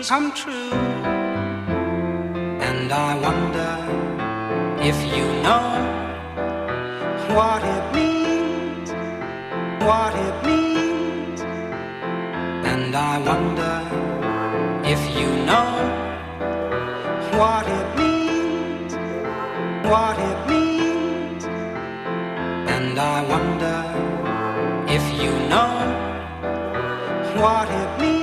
dreams come true. And I wonder if you know what it means, what it means. And I wonder if you know what it means, what it means. And I wonder if you know what it means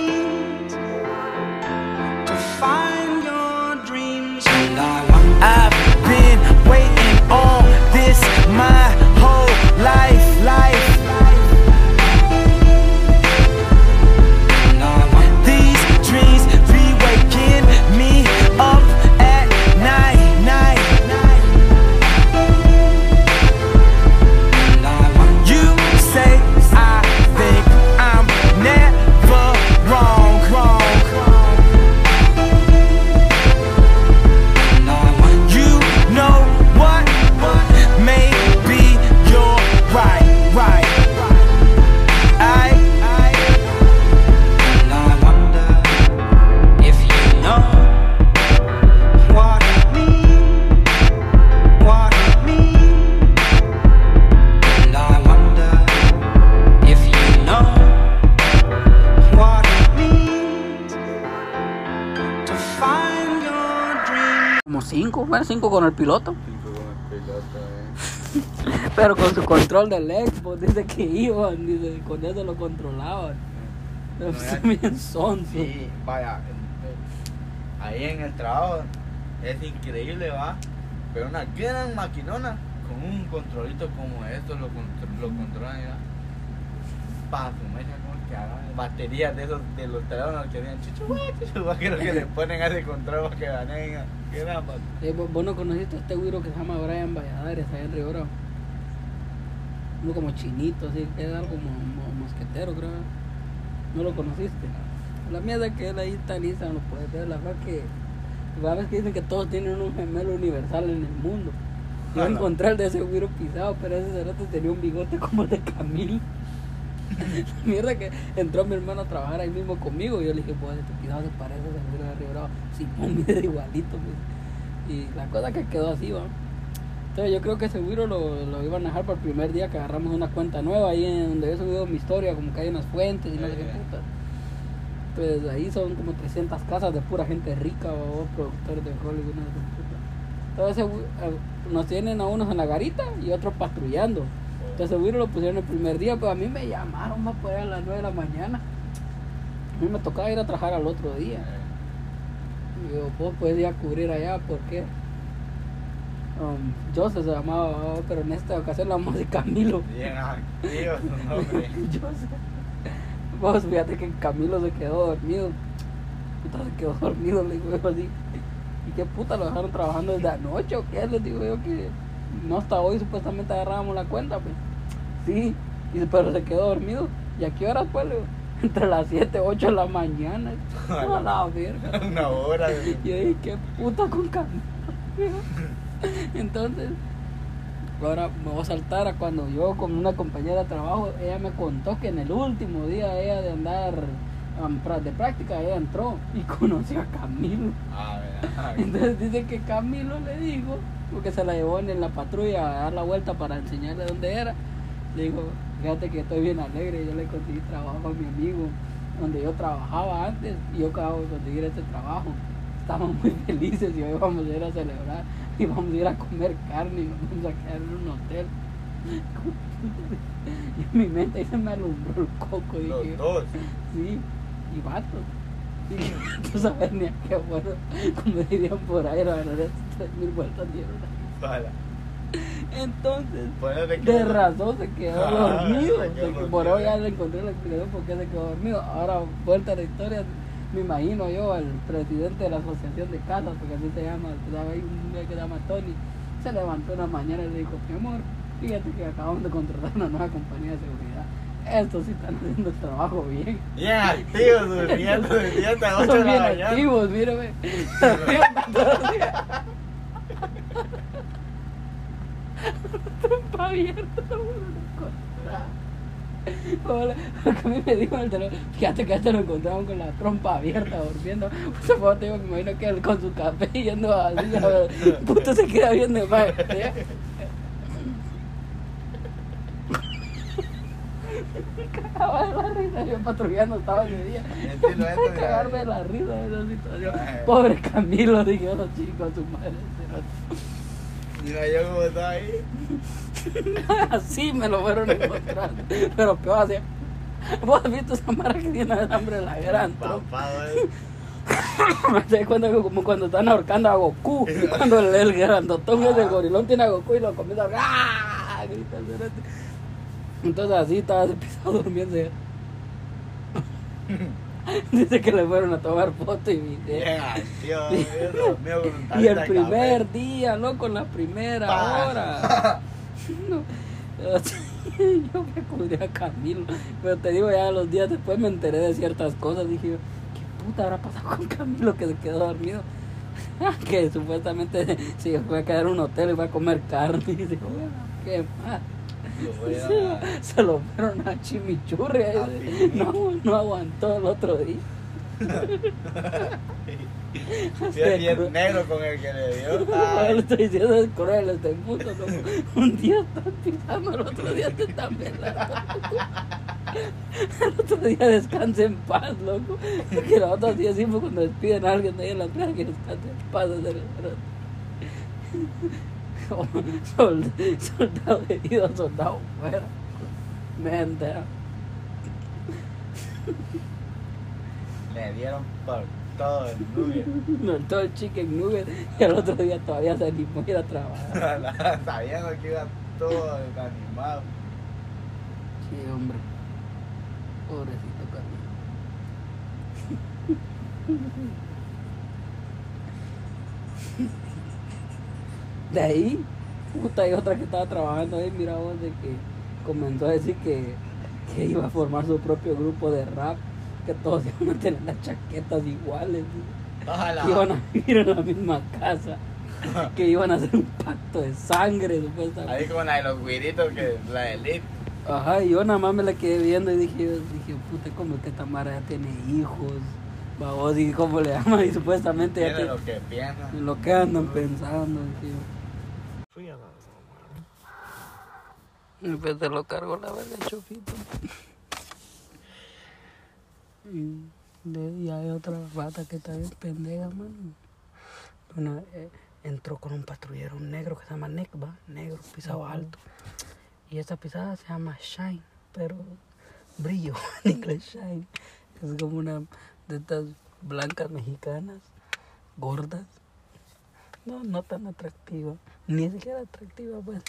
Como cinco, bueno, cinco con el piloto. Cinco con el piloto, eh. Pero con su control del Xbox, dice que iban, dice, con eso lo controlaban. No, bien sonso. Sí, vaya. Ahí en el trabajo es increíble, va. Pero una gran maquinona con un controlito como esto lo, contro- lo controlan ya. Para su mecha, baterías de esos de los teléfonos que tienen chichuá, chichuá, que lo que le ponen a ese control que ganen. Qué Eh, vos no conociste a este güiro que se llama Brian Valladares allá en Río Bravo. Uno como chinito, así, que era algo como mo- mosquetero, creo. ¿No lo conociste? La mierda que él ahí está en Instagram, lo puedes ver. La verdad que. La vez que dicen que todos tienen un gemelo universal en el mundo. Yo Ajá. encontré el de ese güiro pisado, pero ese cerote tenía un bigote como el de Camilo. Mierda que entró mi hermano a trabajar ahí mismo conmigo y yo le dije, pues este pisado se parece a güiro de Río Bravo. Simón, mira igualito, pues. Y la cosa que quedó así, va. Entonces yo creo que ese güiro lo, lo iban a dejar para el primer día que agarramos una cuenta nueva ahí en donde he subido mi historia, como que hay unas fuentes y no sé qué Eh. puta. Pues ahí son como 300 casas de pura gente rica o productores de Hollywood, no sé. Entonces eh, nos tienen a unos en la garita y otros patrullando. Entonces el güiro lo pusieron el primer día, pero a mí me llamaron más por ahí a las 9 de la mañana. A mí me tocaba ir a trabajar al otro día. Y yo, vos puedes ir a cubrir allá, ¿por qué? Um, Joseph se llamaba, oh, pero en esta ocasión la vamos decir Camilo. Bien activo su nombre. Joseph. Vos fíjate que Camilo se quedó dormido. Puta, se quedó dormido, le digo yo así. ¿Y qué puta lo dejaron trabajando desde anoche o qué? Les digo yo que no hasta hoy supuestamente agarrábamos la cuenta, pues. Sí, y, pero se quedó dormido. ¿Y a qué? Le digo, Entre las 7, 8 de la mañana. A la verga. Una hora de. Yo dije, qué puta con Camilo. Entonces, ahora me voy a saltar a cuando yo con una compañera de trabajo, ella me contó que en el último día ella de andar de práctica, ella entró y conoció a Camilo. A ver, Entonces dice que Camilo le dijo, porque se la llevó en la patrulla a dar la vuelta para enseñarle dónde era. Le dijo, fíjate que estoy bien alegre, yo le conseguí trabajo a mi amigo donde yo trabajaba antes y yo acabo de conseguir este trabajo. Estamos muy felices y hoy vamos a ir a celebrar y vamos a ir a comer carne y nos vamos a quedar en un hotel. Y en mi mente ahí se me alumbró el coco. los dije, dos. Sí, y vatos. Y tú sabes ni a qué bueno, como dirían por ahí, la verdad es tres mil vueltas dieron. Para. Entonces, que- de razón se quedó Ah, dormido. se quedó por eso ya le encontré la explicación por qué se quedó dormido. Ahora, vuelta a la historia, me imagino yo al presidente de la asociación de casas, porque así se llama, estaba ahí un día que se llama Tony, se levantó una mañana y le dijo, mi amor, fíjate que acabamos de contratar una nueva compañía de seguridad. Estos sí están haciendo el trabajo bien. Bien activos, durmiendo 7 a 8 Son de la mañana. activos, mírame. Trompa abierta. Hola, Porque a mí me dijo el teléfono, fíjate que este lo encontraron con la trompa abierta, durmiendo. Ese favor te digo que me imagino que él con su café yendo así, a ver, puto se queda viendo, madre. Cagaba de la risa, yo patrullando estaba ese día. Mira. Cagarme de la risa de esa situación. Pobre Camilo, dije los chicos, su madre. Mira yo como estaba ahí. Así me lo fueron a encontrar. Pero peor así. ¿Vos has visto esa mara que tiene el hambre de la gran. Me das cuenta que como cuando están ahorcando a Goku. Cuando el, el grandotón es del gorilón tiene a Goku y lo comienza a ¡Ah! grita el. Entonces así estaba pisado durmiendo. Dice que le fueron a tomar foto y video. Un Y el primer café. día, loco, en la primera hora. No. Yo me acudí a Camilo, pero te digo, ya los días después me enteré de ciertas cosas. Dije, yo, ¿qué puta habrá pasado con Camilo que se quedó dormido? que supuestamente se fue a quedar en un hotel y fue a comer carne. Y "Bueno, ¿qué más? Se, se lo fueron a chimichurri. ahí, A Piñi. No, no aguantó el otro día. Sí, el bien negro con el que le dio. Ay, estoy diciendo es cruel este. Un día estás pisando, el otro día te están velando. El otro día descansa en paz, loco. Porque los otros días siempre cuando despiden a alguien de ahí en la playa que descanse en paz. soldado herido, soldado fuera. Me entera. Le dieron por todo el nube. No, todo el chicken nugget y el otro día todavía se animó a ir a trabajar. Sabiendo que iba todo animado. Sí, hombre. Pobrecito Carlos. De ahí, puta, hay otra que estaba trabajando ahí, mira vos, de que comenzó a decir que, que iba a formar su propio grupo de rap, que todos iban a tener las chaquetas iguales, Ojalá. que iban a vivir en la misma casa, que iban a hacer un pacto de sangre, supuestamente. Ahí como la de los güiritos que la de Elite. Ajá, y yo nada más me la quedé viendo y dije, dije, puta, como que Tamara ya tiene hijos, babos, y cómo le llaman, y supuestamente ya lo que piensa. lo que andan pensando, dije yo. Y pues se lo cargo la verga chofito. Y de hay otra rata que está bien pendeja, mano. Una, eh, entró con un patrullero negro que se llama Nick, va, negro, pisado alto. Y esta pisada se llama Shine, pero brillo, en inglés Shine. Es como una de estas blancas mexicanas, gordas. No, no tan atractiva. Ni siquiera atractiva, pues.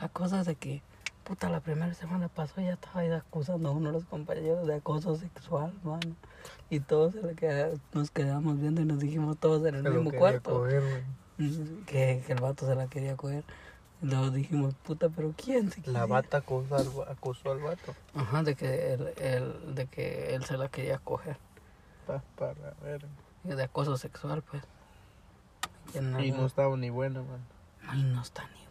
La cosa es de que, puta, la primera semana pasó ya estaba ahí acusando a uno de los compañeros de acoso sexual, mano. Y todos se queda- nos quedamos viendo y nos dijimos todos en el Se mismo cuarto. coger. Mm, que, que el vato se la quería coger. Y luego dijimos, puta, pero ¿quién se La bata acusó al, acusó al vato. Ajá, de que él, él- de que él se la quería coger. Pa- para ver. Y De acoso sexual, pues. Y no estaba ni buena, man. Ay, no está ni mano, está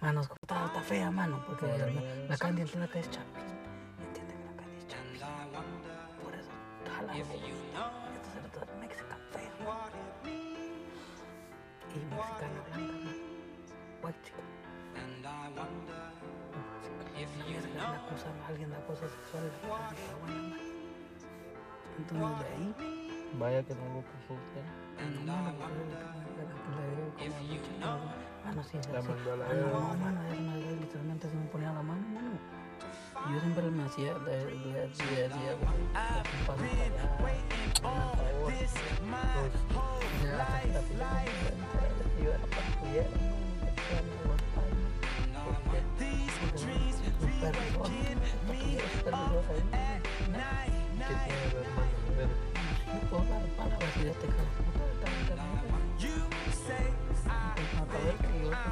Manos, está, está fea, mano, porque la, la Candy entiende que es champis. Entiende que la Candy es champis. Por eso, jala. Esto se lo trata Mexican fea. Y mexicana blanca, man. White chica. If le acusan a alguien de acoso sexual, la Candy está buena, man. Entonces de ahí, Vaya que no lo puso usted. no, mano, como a mi chica, mano, sí, sí, La sí. mandó a la Ah, no, mano, literalmente se me ponía la mano, mano. Y yo siempre me hacía, le, le. Pues,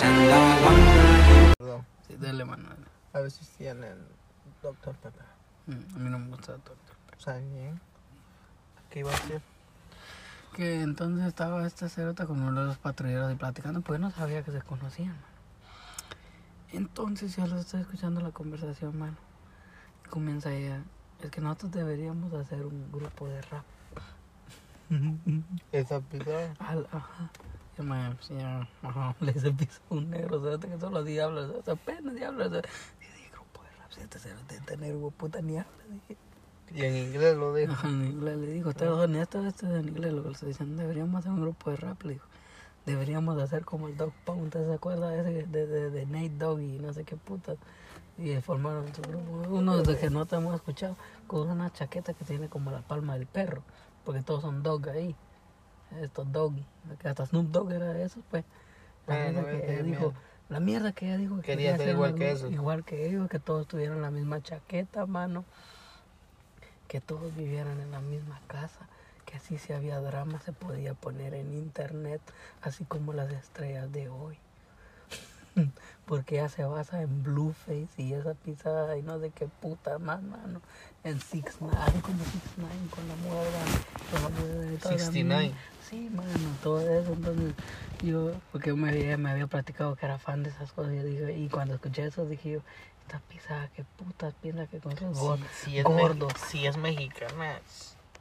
perdón. Sí, dale, Manuel. A ver si tienen el Dr. Pepe. Mm, A mí no me gusta todo. ¿Saben bien? ¿Qué iba a decir? Que entonces estaba esta cerota con uno de los patrulleros y platicando, pues no sabía que se conocían, mano. Entonces yo los estoy escuchando la conversación, mano. Comienza ella, es que nosotros deberíamos hacer un grupo de rap. Esa pizarra. Al, ajá. Sí, ya, ajá, le dice piso a un negro, o sea, que habla, o sea, apenas sea, y dije, grupo de rap, si este cerote, este negro, puta, ni habla, dije. Y en inglés lo dijo. Ajá, en inglés le dijo, ustedes son esto, esto es en inglés lo que le estoy diciendo, deberíamos hacer un grupo de rap, le dijo. Deberíamos de hacer como el Dog Pound, ¿usted se acuerda de ese de, de, de Nate Dogg y no sé qué puta? Y formaron su grupo. Uno de que no te hemos escuchado, con una chaqueta que tiene como la palma del perro, porque todos son dog ahí. Estos doggy, que hasta Snoop Dogg era de esos, pues. La mierda que ella dijo, mierda. la mierda que ella dijo que Quería ser hacer igual que esos. Igual que ellos, que todos tuvieran la misma chaqueta, mano que todos vivieran en la misma casa, que así si había drama se podía poner en internet, así como las estrellas de hoy. Porque ya se basa en Blueface y esa pisada y no sé qué puta más, mano. En Six Nine, como Six Nine con la muerda, con la toda la 69. Mierda. Sí, mano, todo eso. Entonces, yo, porque me, había- me había platicado que era fan de esas cosas, yo dije, y cuando escuché eso dije yo, esta pisada, qué putas piensa que con gordos. Si, es gordo. si es mexicana,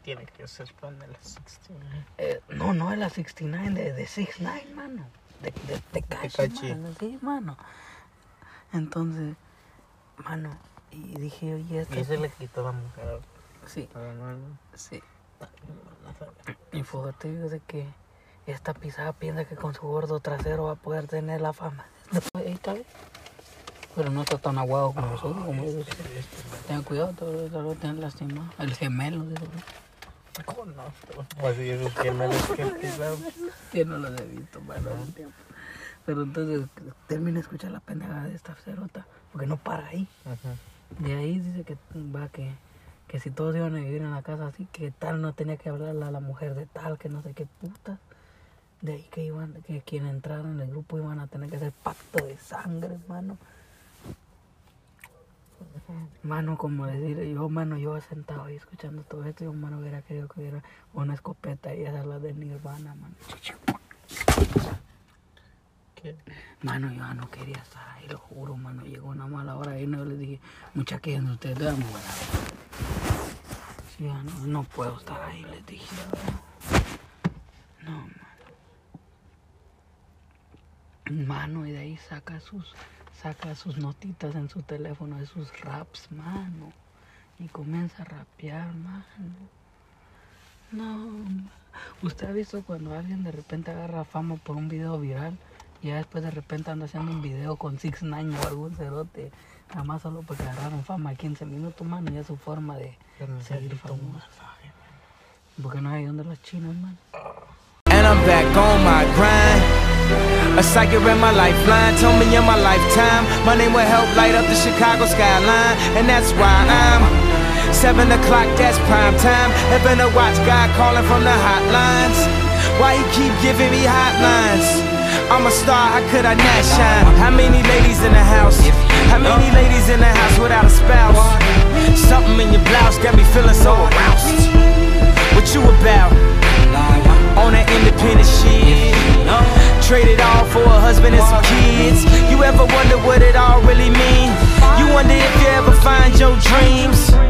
tiene que ser fan de la 69. Eh, no, no es la 69, de, de 69, mano. De, de, de Cachi, mano, sí, mano. Entonces, mano, y dije, oye, Y este... ese le quitó la mujer Sí, a Manuel. sí. Y fíjate de que esta pisada piensa que con su gordo trasero va a poder tener la fama. Ahí está bien. Pero no está tan aguado como nosotros, como ellos. Tengan cuidado, eso lo tienen lastimado. El gemelo, digo. ¿Cómo no? Pues sí, esos gemelos que. Yo no los he visto, mano, hace tiempo. Pero entonces termina de escuchar la pendejada de esta cerota, porque no para ahí. Ajá. De ahí dice que va que, que si todos iban a vivir en la casa así, que tal no tenía que hablarle a la mujer de tal, que no sé qué puta. De ahí que iban, que quien entrara en el grupo iban a tener que hacer pacto de sangre, mano. Mano, como decir, yo, mano, yo sentado ahí escuchando todo esto, yo, mano, hubiera querido que hubiera una escopeta y esa es la de Nirvana, mano. ¿Qué? Mano, yo no quería estar ahí, lo juro, mano. Llegó una mala hora y no le dije, mucha que ustedes dan buena. No, no puedo estar ahí, les dije. No, mano. Mano, y de ahí saca sus, saca sus notitas en su teléfono de sus raps, mano. Y comienza a rapear, mano. No, usted ha visto cuando alguien de repente agarra fama por un video viral y ya después de repente anda haciendo un video con 6 9 o algún cerote, nada más solo porque agarraron fama 15 minutos, mano, y es su forma de Pero seguir famoso. Porque no hay donde los chinos, mano. And I'm back on my grind. A psychic read my lifeline, told me in my lifetime my name will help light up the Chicago skyline, and that's why I'm seven o'clock. That's prime time. Heaven to watch God calling from the hotlines. Why he keep giving me hotlines? I'm a star, how could I not shine? How many ladies in the house? How many ladies in the house without a spouse? Something in your blouse got me feeling so aroused. What you about? On that independent shit. Traded all for a husband and some kids. You ever wonder what it all really mean? You wonder if you ever find your dreams.